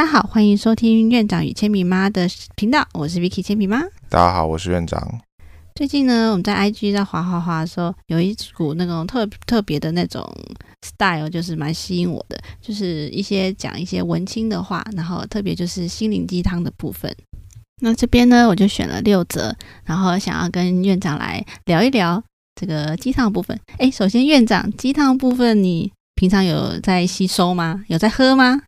大家好，欢迎收听院长与铅笔妈的频道，我是 Vicky 铅笔妈。大家好，我是院长。最近呢，我们在 IG 在滑滑滑的时候，有一股那种特特别的那种 style，就是蛮吸引我的，就是一些讲一些文青的话，然后特别就是心灵鸡汤的部分。那这边呢，我就选了六则，然后想要跟院长来聊一聊这个鸡汤部分。哎，首先院长，鸡汤部分你平常有在吸收吗？有在喝吗？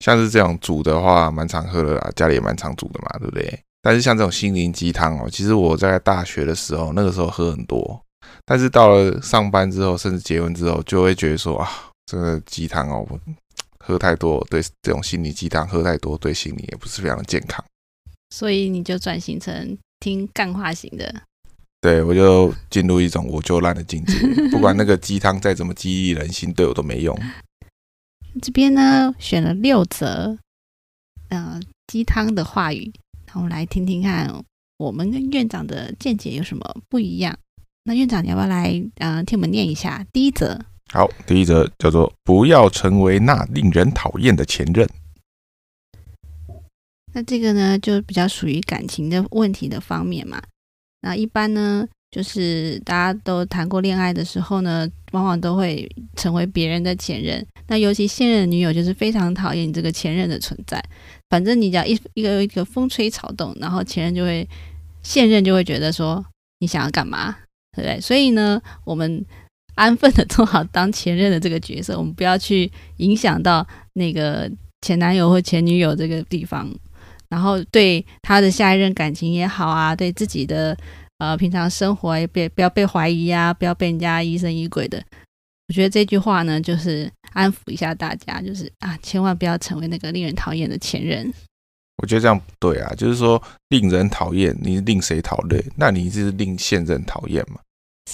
像是这种煮的话，蛮常喝的啦，家里也蛮常煮的嘛，对不对？但是像这种心灵鸡汤哦，其实我在大学的时候，那个时候喝很多，但是到了上班之后，甚至结婚之后，就会觉得说啊，这个鸡汤哦，喝太多，对这种心灵鸡汤喝太多，对心理也不是非常的健康。所以你就转型成听干化型的。对，我就进入一种我就烂的境界，不管那个鸡汤再怎么激励人心，对我都没用。这边呢选了六则，呃，鸡汤的话语，那我们来听听看，我们跟院长的见解有什么不一样？那院长你要不要来，呃，听我们念一下第一则？好，第一则叫做“不要成为那令人讨厌的前任”。那这个呢，就比较属于感情的问题的方面嘛。那一般呢？就是大家都谈过恋爱的时候呢，往往都会成为别人的前任。那尤其现任女友就是非常讨厌你这个前任的存在。反正你只要一一个一个风吹草动，然后前任就会现任就会觉得说你想要干嘛，对不对？所以呢，我们安分的 做好当前任的这个角色，我们不要去影响到那个前男友或前女友这个地方。然后对他的下一任感情也好啊，对自己的。呃，平常生活也别不要被怀疑呀，不要被人家疑神疑鬼的。我觉得这句话呢，就是安抚一下大家，就是啊，千万不要成为那个令人讨厌的前任。我觉得这样不对啊，就是说令人讨厌，你令谁讨厌？那你是令现任讨厌嘛？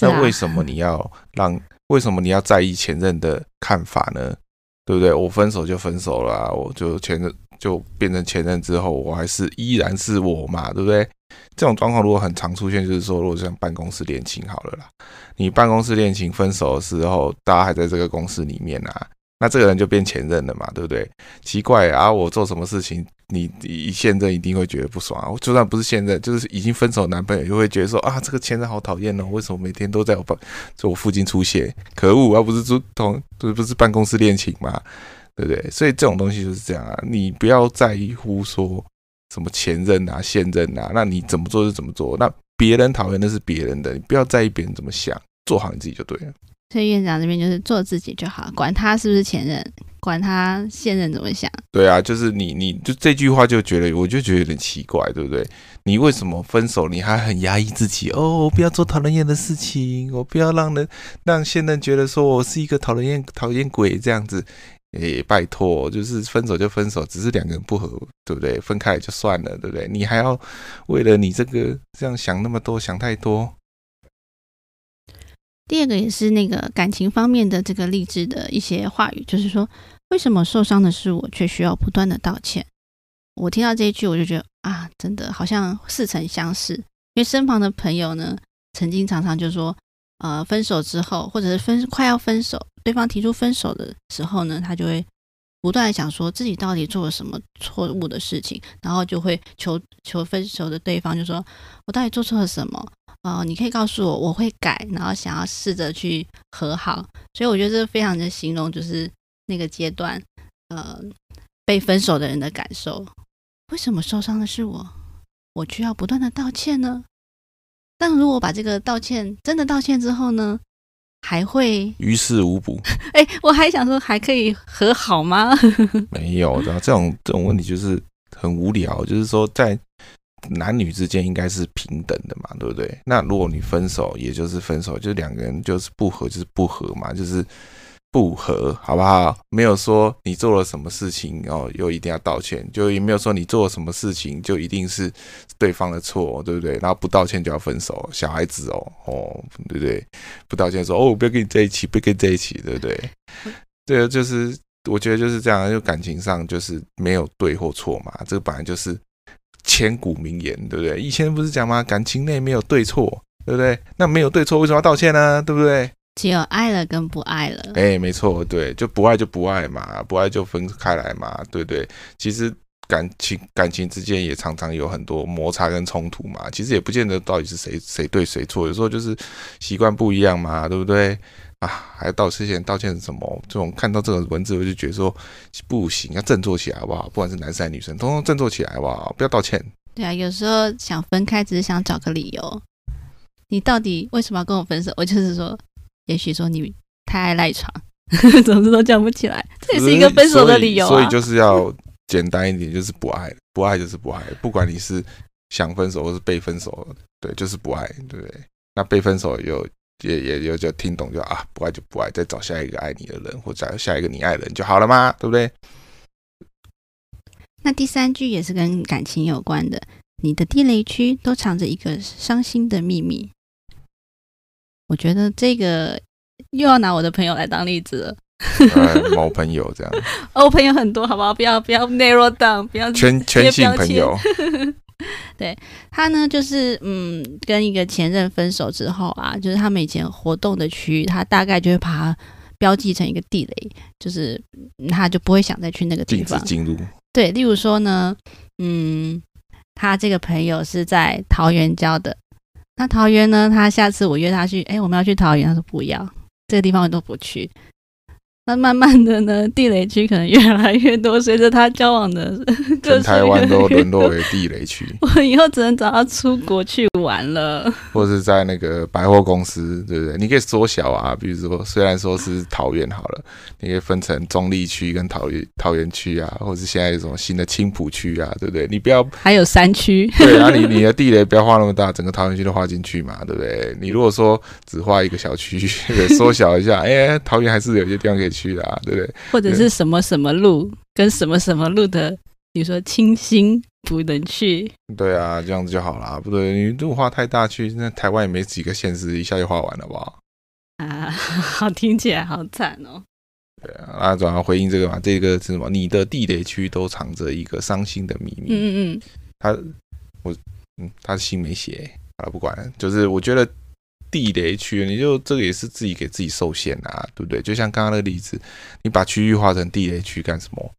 那为什么你要让？为什么你要在意前任的看法呢？对不对？我分手就分手了，我就前任就变成前任之后，我还是依然是我嘛，对不对？这种状况如果很常出现，就是说，如果像办公室恋情好了啦，你办公室恋情分手的时候，大家还在这个公司里面啊，那这个人就变前任了嘛，对不对？奇怪啊，我做什么事情，你一现任一定会觉得不爽啊。就算不是现任，就是已经分手男朋友，就会觉得说啊，这个前任好讨厌哦，为什么每天都在我办在我附近出现？可恶，而不是住同不是不是办公室恋情嘛，对不对？所以这种东西就是这样啊，你不要在乎说。什么前任啊、现任啊，那你怎么做就怎么做。那别人讨厌那是别人的，你不要在意别人怎么想，做好你自己就对了。所以院长这边就是做自己就好，管他是不是前任，管他现任怎么想。对啊，就是你，你就这句话就觉得，我就觉得有点奇怪，对不对？你为什么分手，你还很压抑自己？哦，我不要做讨人厌的事情，我不要让人让现任觉得说我是一个讨人厌讨厌鬼这样子。诶，拜托，就是分手就分手，只是两个人不合，对不对？分开就算了，对不对？你还要为了你这个这样想那么多，想太多。第二个也是那个感情方面的这个励志的一些话语，就是说，为什么受伤的是我，却需要不断的道歉？我听到这一句，我就觉得啊，真的好像似曾相识，因为身旁的朋友呢，曾经常常就说。呃，分手之后，或者是分快要分手，对方提出分手的时候呢，他就会不断想说自己到底做了什么错误的事情，然后就会求求分手的对方，就说我到底做错了什么？呃，你可以告诉我，我会改，然后想要试着去和好。所以我觉得这非常的形容，就是那个阶段，呃，被分手的人的感受。为什么受伤的是我？我需要不断的道歉呢？但如果把这个道歉真的道歉之后呢，还会于事无补？哎，我还想说还可以和好吗？没有的，这种这种问题就是很无聊。就是说，在男女之间应该是平等的嘛，对不对？那如果你分手，也就是分手，就两个人就是不和，就是不和嘛，就是。不合，好不好？没有说你做了什么事情哦，又一定要道歉，就也没有说你做了什么事情就一定是对方的错，对不对？然后不道歉就要分手，小孩子哦，哦，对不对？不道歉说哦，我不要跟你在一起，不要跟你在一起，对不对？对啊，就是我觉得就是这样，就感情上就是没有对或错嘛，这个本来就是千古名言，对不对？以前不是讲吗？感情内没有对错，对不对？那没有对错，为什么要道歉呢？对不对？只有爱了跟不爱了。哎，没错，对，就不爱就不爱嘛，不爱就分开来嘛，对不对？其实感情感情之间也常常有很多摩擦跟冲突嘛。其实也不见得到底是谁谁对谁错，有时候就是习惯不一样嘛，对不对？啊，还道歉道歉什么？这种看到这个文字，我就觉得说不行，要振作起来好不好？不管是男生还是女生，通通振作起来好不好？不要道歉。对啊，有时候想分开，只是想找个理由。你到底为什么要跟我分手？我就是说，也许说你太爱赖床，总之都讲不起来，这也是一个分手的理由。所以就是要简单一点，就是不爱，不爱就是不爱，不管你是想分手或是被分手，对，就是不爱，对不对？那被分手有。也也有就听懂就啊，不爱就不爱，再找下一个爱你的人，或者下一个你爱的人就好了吗？对不对？那第三句也是跟感情有关的，你的地雷区都藏着一个伤心的秘密。我觉得这个又要拿我的朋友来当例子了。某朋友这样，哦，朋友很多，好不好？不要不要 narrow down，不要全全性朋友。对他呢，就是嗯，跟一个前任分手之后啊，就是他们以前活动的区域，他大概就会把它标记成一个地雷，就是他就不会想再去那个地方进入。对，例如说呢，嗯，他这个朋友是在桃园交的，那桃园呢，他下次我约他去，哎，我们要去桃园，他说不要，这个地方我都不去。那慢慢的呢，地雷区可能越来越多，随着他交往的，全台湾都沦落为地雷区。我以后只能找他出国去玩了，或者是在那个百货公司，对不对？你可以缩小啊，比如说虽然说是桃园好了，你可以分成中立区跟桃园桃园区啊，或是现在有什么新的青浦区啊，对不对？你不要还有山区，对啊，你你的地雷不要画那么大，整个桃园区都画进去嘛，对不对？你如果说只画一个小区，缩小一下，哎，桃园还是有些地方可以。去的啊，对不对？或者是什么什么路跟什么什么路的，比如说清新不能去。对啊，这样子就好了。不对，你路画太大去，那台湾也没几个县市，一下就画完了吧？啊，好听起来好惨哦。对啊，那转而回应这个嘛？这个是什么？你的地雷区都藏着一个伤心的秘密。嗯嗯嗯，他我嗯，他的心没写啊，不管，就是我觉得。地雷区，你就这个也是自己给自己受限啊，对不对？就像刚刚那个例子，你把区域划成地雷区干什么？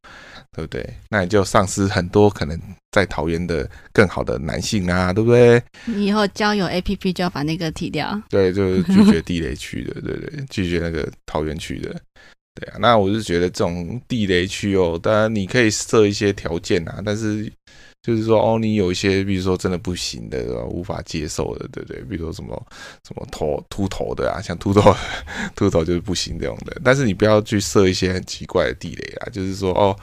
对不对？那你就丧失很多可能在桃园的更好的男性啊，对不对？你以后交友 A P P 就要把那个踢掉。对，就是拒绝地雷区的，对对，拒绝那个桃园区的。对啊，那我是觉得这种地雷区哦，当然你可以设一些条件啊，但是。就是说，哦，你有一些，比如说真的不行的，无法接受的，对不对？比如说什么什么头秃头的啊，像秃头，秃头就是不行这种的。但是你不要去设一些很奇怪的地雷啊，就是说，哦，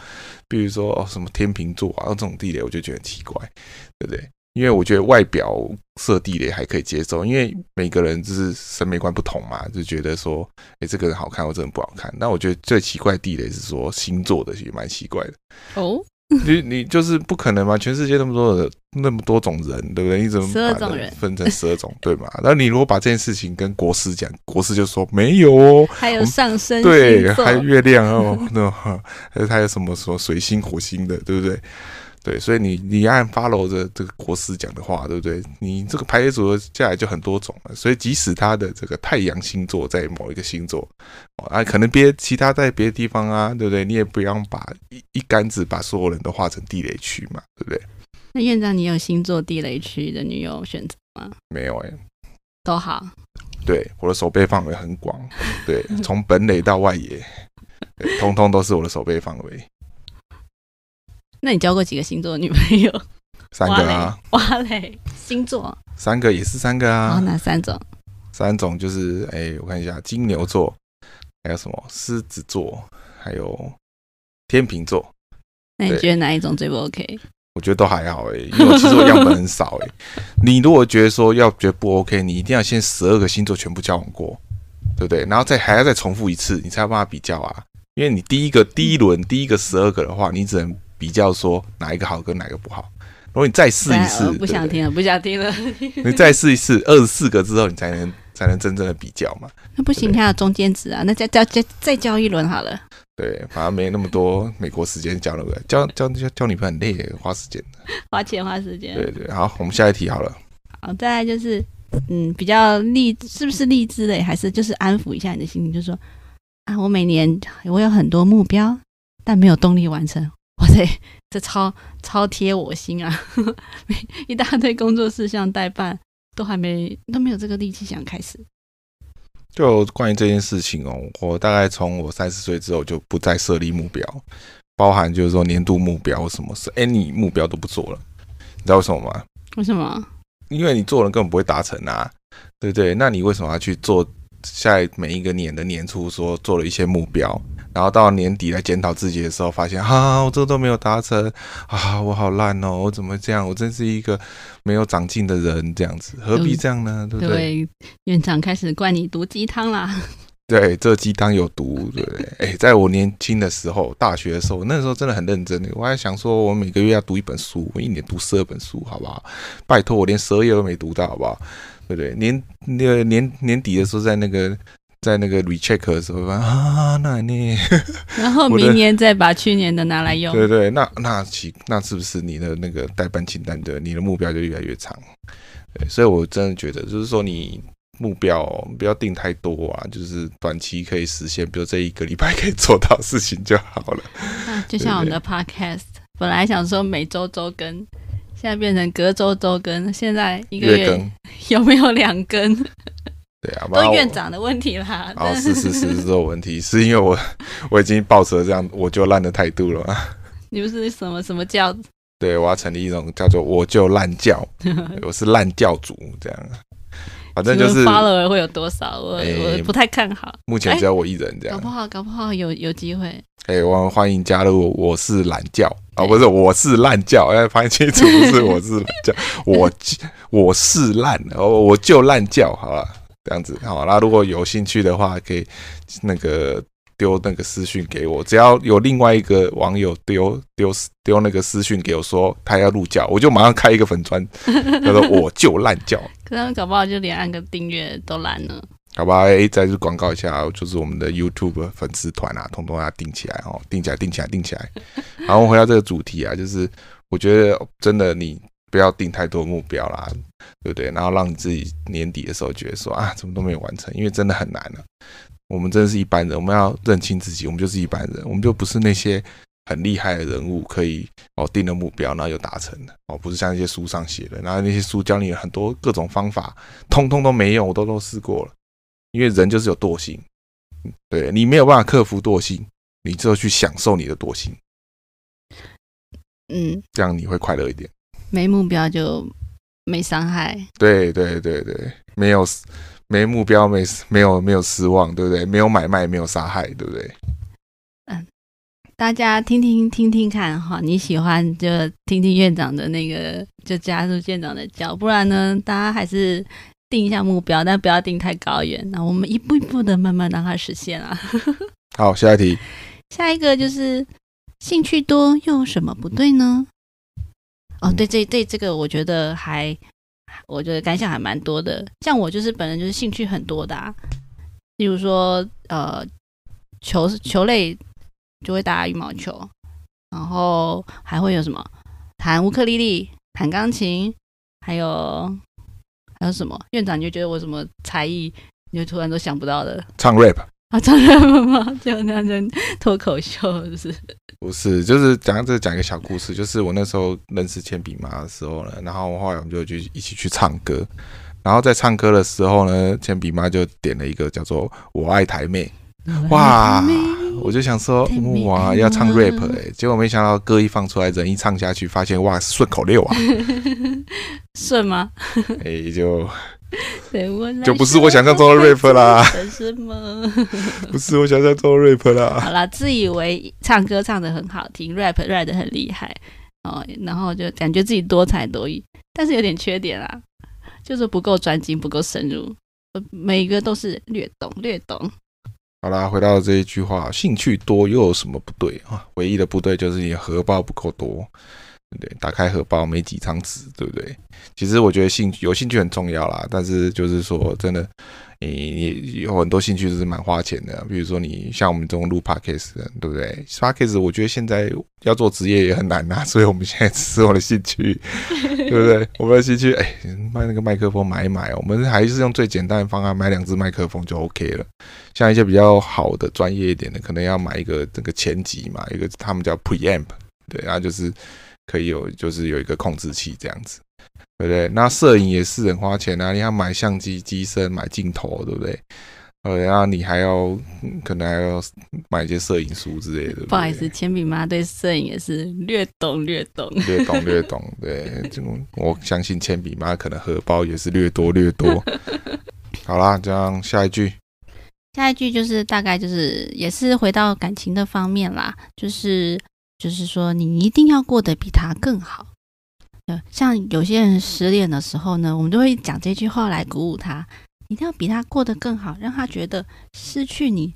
比如说哦，什么天秤座啊这种地雷，我就觉得很奇怪，对不对？因为我觉得外表设地雷还可以接受，因为每个人就是审美观不同嘛，就觉得说，哎，这个人好看或者不好看。那我觉得最奇怪地雷是说星座的也蛮奇怪的哦。你你就是不可能嘛？全世界那么多的那么多种人，对不对？你怎么把人分成十二种，对嘛？那你如果把这件事情跟国师讲，国师就说没有哦，还有上升对，还有月亮哦，那还有还有什么什么水星、火星的，对不对？对，所以你你按 follow 着这个国师讲的话，对不对？你这个排列组合下来就很多种了。所以即使他的这个太阳星座在某一个星座，啊，可能别其他在别的地方啊，对不对？你也不要把一一竿子把所有人都画成地雷区嘛，对不对？那院长，你有星座地雷区的女友选择吗？没有哎，都好。对，我的手背范围很广，对，从本垒到外野，通通都是我的手背范围。那你交过几个星座的女朋友？三个啊，哇嘞，星座三个也是三个啊。哪三种？三种就是，哎，我看一下，金牛座，还有什么狮子座，还有天秤座。那你觉得哪一种最不 OK？我觉得都还好哎，因为其实我样本很少哎。你如果觉得说要觉得不 OK，你一定要先十二个星座全部交往过，对不对？然后再还要再重复一次，你才有办法比较啊。因为你第一个第一轮第一个十二个的话，你只能。比较说哪一个好跟哪个不好，如果你再试一次，不想听了，不想听了。你再试一次，二十四个之后，你才能才能真正的比较嘛。那不行，还有中间值啊，那再再再再交一轮好了。对，反正没那么多美国时间交了，交交交交女朋友很累，花时间花钱花时间。对对，好，我们下一题好了。好，再来就是嗯比较励，是不是励志类，还是就是安抚一下你的心情，就说啊，我每年我有很多目标，但没有动力完成。哇塞，这超超贴我心啊！一大堆工作事项代办，都还没都没有这个力气想开始。就关于这件事情哦，我大概从我三十岁之后就不再设立目标，包含就是说年度目标什么事，any 目标都不做了。你知道为什么吗？为什么？因为你做了根本不会达成啊，对不对？那你为什么要去做？在每一个年的年初说做了一些目标，然后到年底来检讨自己的时候，发现啊，我这个都没有达成啊，我好烂哦，我怎么这样？我真是一个没有长进的人，这样子何必这样呢？对不对？院长开始灌你毒鸡汤啦。对，这鸡汤有毒，对不对？哎，在我年轻的时候，大学的时候，那时候真的很认真的，我还想说，我每个月要读一本书，我一年读十二本书，好不好？拜托，我连十二页都没读到，好不好？对不对？年那个年年底的时候，在那个在那个 recheck 的时候，啊，那你，然后明年再把去年的拿来用，对对，那那其那是不是你的那个代办清单的你的目标就越来越长？对，所以我真的觉得，就是说你。目标不要定太多啊，就是短期可以实现，比如这一个礼拜可以做到事情就好了。就像我们的 Podcast，本来想说每周周更，现在变成隔周周更，现在一个月 有没有两更？对啊，都院长的问题啦。哦，是是是是这个问题，是因为我我已经抱持了这样我就烂的态度了。你不是什么什么教？对，我要成立一种叫做我就烂教，我是烂教主这样。反正就是发了会有多少，我我不太看好。目前只有我一人这样，搞不好搞不好有有机会。哎，我们欢迎加入，我是懒教啊，不是我是烂教，哎，发现清楚不是我是懒教，我我是烂，我我就烂教，好了，这样子好。那如果有兴趣的话，可以那个。丢那个私讯给我，只要有另外一个网友丢丢丢那个私讯给我，说他要入教，我就马上开一个粉砖，他说我就烂教。可他们搞不好就连按个订阅都懒了。好吧，哎，再次广告一下，就是我们的 YouTube 粉丝团啊，通通要订起来哦，订起来，订起来，订起来。然后回到这个主题啊，就是我觉得真的你不要定太多目标啦，对不对？然后让你自己年底的时候觉得说啊，怎么都没有完成，因为真的很难了。我们真的是一般人，我们要认清自己，我们就是一般人，我们就不是那些很厉害的人物，可以哦定了目标，然后又达成了哦，不是像那些书上写的，然后那些书教你很多各种方法，通通都没用，我都都试过了。因为人就是有惰性，对你没有办法克服惰性，你只有去享受你的惰性，嗯，这样你会快乐一点。没目标就没伤害。对对对对，没有。没目标，没没有没有失望，对不对？没有买卖，没有杀害，对不对？嗯，大家听听听听看哈，你喜欢就听听院长的那个，就加入院长的教，不然呢，大家还是定一下目标，但不要定太高远。那我们一步一步的慢慢让它实现啊。好，下一题。下一个就是兴趣多又有什么不对呢？哦，对，这对这个我觉得还。我觉得感想还蛮多的，像我就是本人就是兴趣很多的，例如说呃球球类就会打羽毛球，然后还会有什么弹乌克丽丽、弹钢琴，还有还有什么院长你就觉得我什么才艺你就突然都想不到的，唱 rap。啊，唱 rap 吗？就那人脱口秀，是不是？不是，就是讲这讲一个小故事，就是我那时候认识铅笔妈的时候呢，然后后来我们就去一起去唱歌，然后在唱歌的时候呢，铅笔妈就点了一个叫做《我爱台妹》，哇，我就想说哇要唱 rap 哎，结果没想到歌一放出来，人一唱下去，发现哇顺口溜啊，顺吗？哎就。就不是我想象中的 rap 啦，什么？不是我想象中的 rap 啦。好啦，自以为唱歌唱的很好听，rap rap 的很厉害哦，然后就感觉自己多才多艺，但是有点缺点啦，就是不够专精，不够深入，每一个都是略懂略懂。好啦，回到这一句话，兴趣多又有什么不对啊？唯一的不对就是你荷包不够多。对，打开荷包没几张纸，对不对？其实我觉得兴趣有兴趣很重要啦，但是就是说真的。你有很多兴趣是蛮花钱的，比如说你像我们这种录 podcast 的，对不对？podcast 我觉得现在要做职业也很难呐，所以我们现在只是我的兴趣，对不对？我们的兴趣，哎，买那个麦克风买一买，我们还是用最简单的方案，买两支麦克风就 OK 了。像一些比较好的、专业一点的，可能要买一个这个前级嘛，一个他们叫 preamp，对，然后就是可以有，就是有一个控制器这样子。对不对？那摄影也是很花钱啊！你要买相机、机身、买镜头，对不对？呃，然后你还要可能还要买一些摄影书之类的。不好意思，铅笔妈对摄影也是略懂略懂，略懂略懂。对，就我相信铅笔妈可能荷包也是略多略多。好啦，这样下一句，下一句就是大概就是也是回到感情的方面啦，就是就是说你一定要过得比他更好。像有些人失恋的时候呢，我们都会讲这句话来鼓舞他，一定要比他过得更好，让他觉得失去你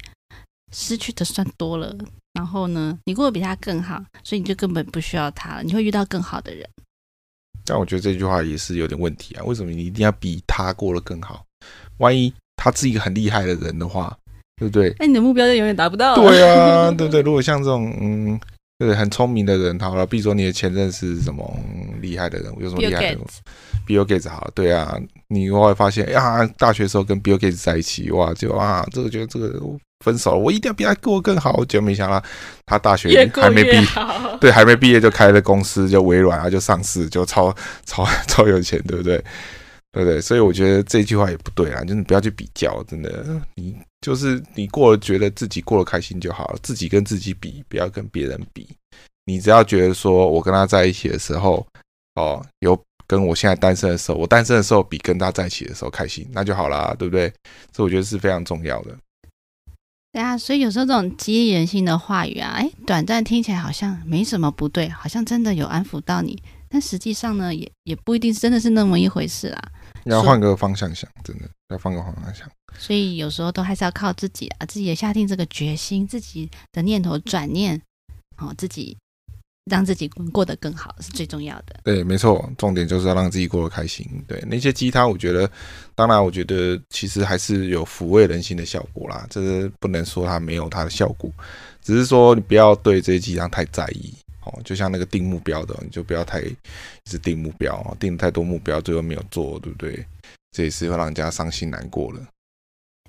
失去的算多了。然后呢，你过得比他更好，所以你就根本不需要他了，你会遇到更好的人。但我觉得这句话也是有点问题啊，为什么你一定要比他过得更好？万一他是一个很厉害的人的话，对不对？那你的目标就永远达不到。对啊，对不对？如果像这种嗯。对，很聪明的人，好了，比如说你的前任是什么厉害的人物，有什么厉害的？Bill Gates 好，对啊，你后来发现，呀，大学时候跟 Bill Gates 在一起，哇，就啊，这个觉得这个分手了，我一定要比他过更好。结果没想到他大学还没毕业，对，还没毕业就开了公司，就微软啊，就上市，就超超 超有钱，对不对？对不对？所以我觉得这句话也不对啊，就是不要去比较，真的，你就是你过了觉得自己过得开心就好了，自己跟自己比，不要跟别人比。你只要觉得说我跟他在一起的时候，哦，有跟我现在单身的时候，我单身的时候比跟他在一起的时候开心，那就好了，对不对？这我觉得是非常重要的。对啊，所以有时候这种激励人心的话语啊，哎，短暂听起来好像没什么不对，好像真的有安抚到你，但实际上呢，也也不一定真的是那么一回事啦。要换个方向想，真的要换个方向想。所以有时候都还是要靠自己啊，自己也下定这个决心，自己的念头转念，哦，自己让自己过得更好是最重要的。对，没错，重点就是要让自己过得开心。对，那些鸡汤，我觉得，当然，我觉得其实还是有抚慰人心的效果啦。这是不能说它没有它的效果，只是说你不要对这些鸡汤太在意。哦，就像那个定目标的，你就不要太一直定目标哦，定太多目标，最后没有做，对不对？这也是会让人家伤心难过的。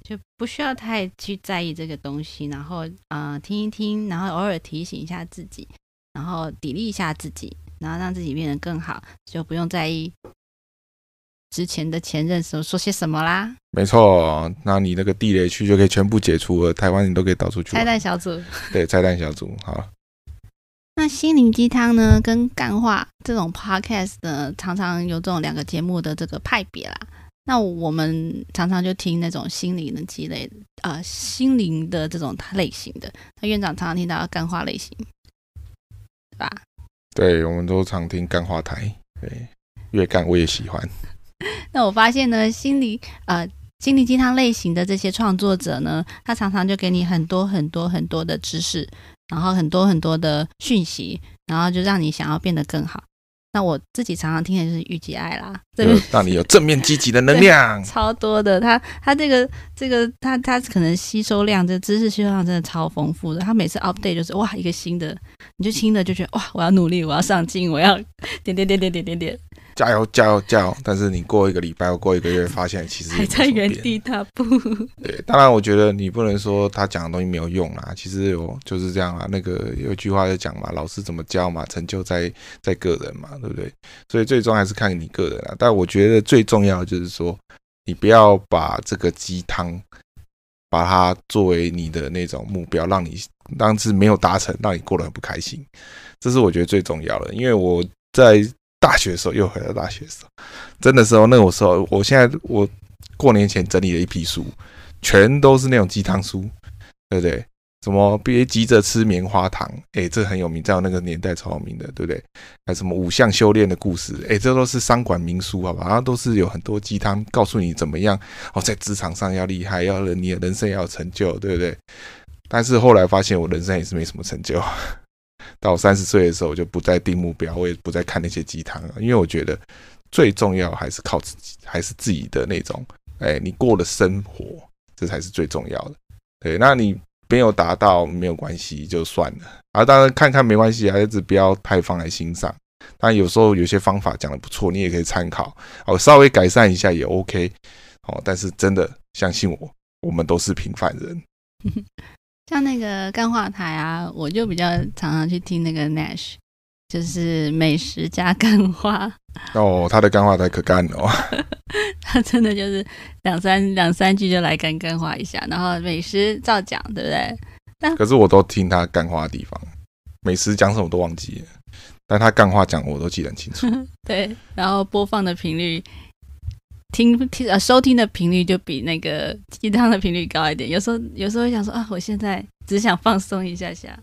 就不需要太去在意这个东西，然后呃听一听，然后偶尔提醒一下自己，然后砥砺一下自己，然后让自己变得更好，就不用在意之前的前任时候说些什么啦。没错，那你那个地雷区就可以全部解除了，台湾你都可以导出去。拆弹小组，对，拆弹小组，好。那心灵鸡汤呢，跟干话这种 podcast 呢，常常有这种两个节目的这个派别啦。那我们常常就听那种心灵的积累，呃，心灵的这种类型的。那院长常常听到干话类型，对吧？对，我们都常听干话台，对，越干我也喜欢。那我发现呢，心理呃心灵鸡汤类型的这些创作者呢，他常常就给你很多很多很多的知识。然后很多很多的讯息，然后就让你想要变得更好。那我自己常常听的就是遇见爱啦，让你有正面积极的能量，超多的。他他这个这个他他可能吸收量，这知识吸收量真的超丰富的。他每次 update 就是哇一个新的，你就听的就觉得哇我要努力，我要上进，我要点点点点点点点。加油加油加油！但是你过一个礼拜或过一个月，发现其实还在原地踏步。对，当然我觉得你不能说他讲的东西没有用啊，其实有就是这样啊。那个有一句话就讲嘛，老师怎么教嘛，成就在在个人嘛，对不对？所以最终还是看你个人啊。但我觉得最重要就是说，你不要把这个鸡汤，把它作为你的那种目标，让你当时没有达成，让你过得很不开心。这是我觉得最重要的，因为我在。大学的时候又回到大学的时候，真的时候那个时候，我现在我过年前整理了一批书，全都是那种鸡汤书，对不对？什么别急着吃棉花糖，哎，这很有名，在我那个年代超有名的，对不对？还有什么五项修炼的故事，哎，这都是商管名书，好吧？然后都是有很多鸡汤，告诉你怎么样哦，在职场上要厉害，要人你的人生要有成就，对不对？但是后来发现，我人生也是没什么成就。到三十岁的时候，我就不再定目标，我也不再看那些鸡汤了，因为我觉得最重要还是靠自己，还是自己的那种，哎，你过的生活，这才是最重要的。对，那你没有达到没有关系，就算了。啊，当然看看没关系，孩子不要太放在心上。但有时候有些方法讲的不错，你也可以参考，哦，稍微改善一下也 OK。哦，但是真的相信我，我们都是平凡人。像那个干话台啊，我就比较常常去听那个 Nash，就是美食加干话。哦，他的干话台可干哦。他真的就是两三两三句就来干干话一下，然后美食照讲，对不对？但可是我都听他干话的地方，美食讲什么都忘记了，但他干话讲我都记得很清楚。对，然后播放的频率。听听呃，收听的频率就比那个鸡汤的频率高一点。有时候有时候会想说啊，我现在只想放松一下下，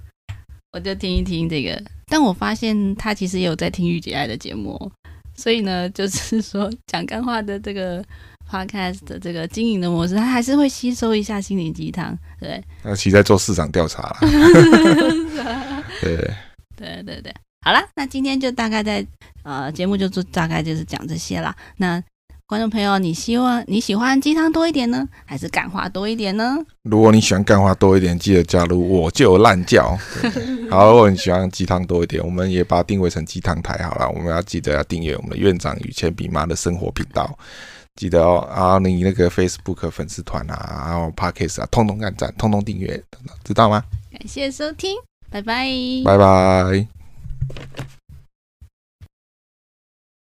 我就听一听这个。但我发现他其实也有在听御姐爱的节目，所以呢，就是说讲干话的这个 podcast 的这个经营的模式，他还是会吸收一下心灵鸡汤，对。那其实在做市场调查了。对对对对，好了，那今天就大概在呃节目就做大概就是讲这些啦。那观众朋友，你希望你喜欢鸡汤多一点呢，还是干话多一点呢？如果你喜欢干话多一点，记得加入我就烂叫。好，如果你喜欢鸡汤多一点，我们也把它定位成鸡汤台好了。我们要记得要订阅我们的院长与铅笔妈的生活频道，记得哦。然后你那个 Facebook 粉丝团啊，然后 Podcast 啊，通通按赞，通通订阅，知道吗？感谢收听，拜拜，拜拜。